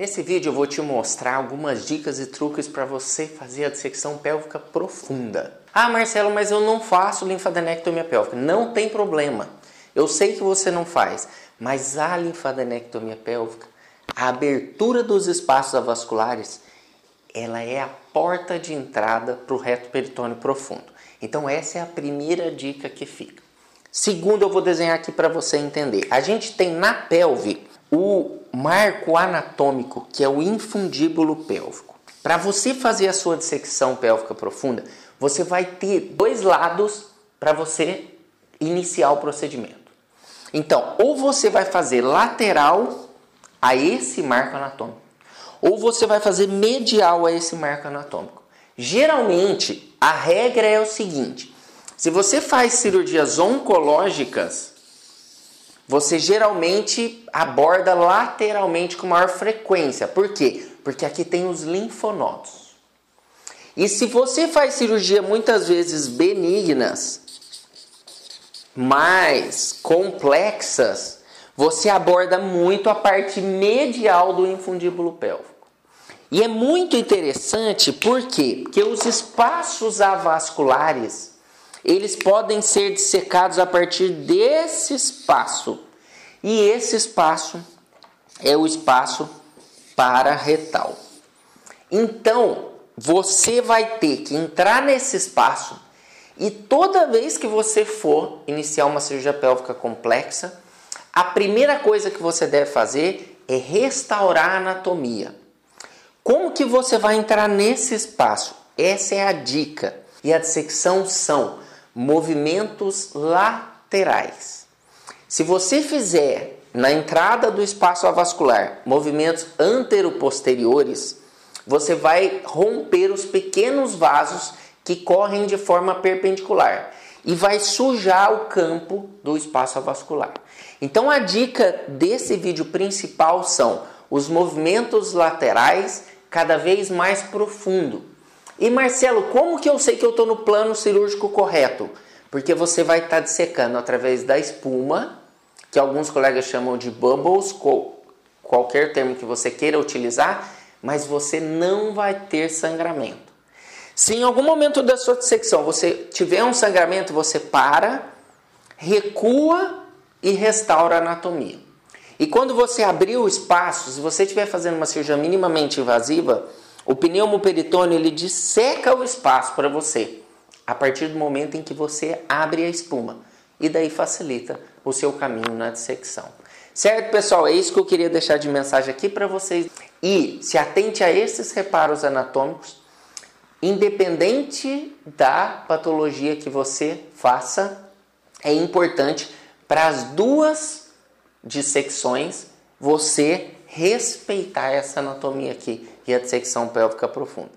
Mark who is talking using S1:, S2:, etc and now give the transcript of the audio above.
S1: Nesse vídeo eu vou te mostrar algumas dicas e truques para você fazer a dissecção pélvica profunda. Ah, Marcelo, mas eu não faço linfadenectomia pélvica. Não tem problema. Eu sei que você não faz, mas a linfadenectomia pélvica, a abertura dos espaços avasculares, ela é a porta de entrada para o reto peritônio profundo. Então essa é a primeira dica que fica. Segundo, eu vou desenhar aqui para você entender. A gente tem na pelve o marco anatômico, que é o infundíbulo pélvico. Para você fazer a sua dissecção pélvica profunda, você vai ter dois lados para você iniciar o procedimento. Então, ou você vai fazer lateral a esse marco anatômico, ou você vai fazer medial a esse marco anatômico. Geralmente, a regra é o seguinte: se você faz cirurgias oncológicas, você geralmente aborda lateralmente com maior frequência. Por quê? Porque aqui tem os linfonodos. E se você faz cirurgia muitas vezes benignas, mais complexas, você aborda muito a parte medial do infundíbulo pélvico. E é muito interessante por quê? Porque os espaços avasculares eles podem ser dissecados a partir desse espaço. E esse espaço é o espaço para-retal. Então, você vai ter que entrar nesse espaço e toda vez que você for iniciar uma cirurgia pélvica complexa, a primeira coisa que você deve fazer é restaurar a anatomia. Como que você vai entrar nesse espaço? Essa é a dica. E a dissecção são movimentos laterais. Se você fizer na entrada do espaço avascular movimentos anteroposteriores, você vai romper os pequenos vasos que correm de forma perpendicular e vai sujar o campo do espaço avascular. Então a dica desse vídeo principal são os movimentos laterais cada vez mais profundo. E Marcelo, como que eu sei que eu estou no plano cirúrgico correto? Porque você vai estar tá dissecando através da espuma, que alguns colegas chamam de bubbles, qualquer termo que você queira utilizar, mas você não vai ter sangramento. Se em algum momento da sua dissecção você tiver um sangramento, você para, recua e restaura a anatomia. E quando você abrir o espaço, se você estiver fazendo uma cirurgia minimamente invasiva, o pneumoperitônio ele disseca o espaço para você a partir do momento em que você abre a espuma e daí facilita o seu caminho na dissecção. Certo, pessoal? É isso que eu queria deixar de mensagem aqui para vocês. E se atente a esses reparos anatômicos, independente da patologia que você faça, é importante para as duas dissecções você respeitar essa anatomia aqui e a dissecção pélvica profunda.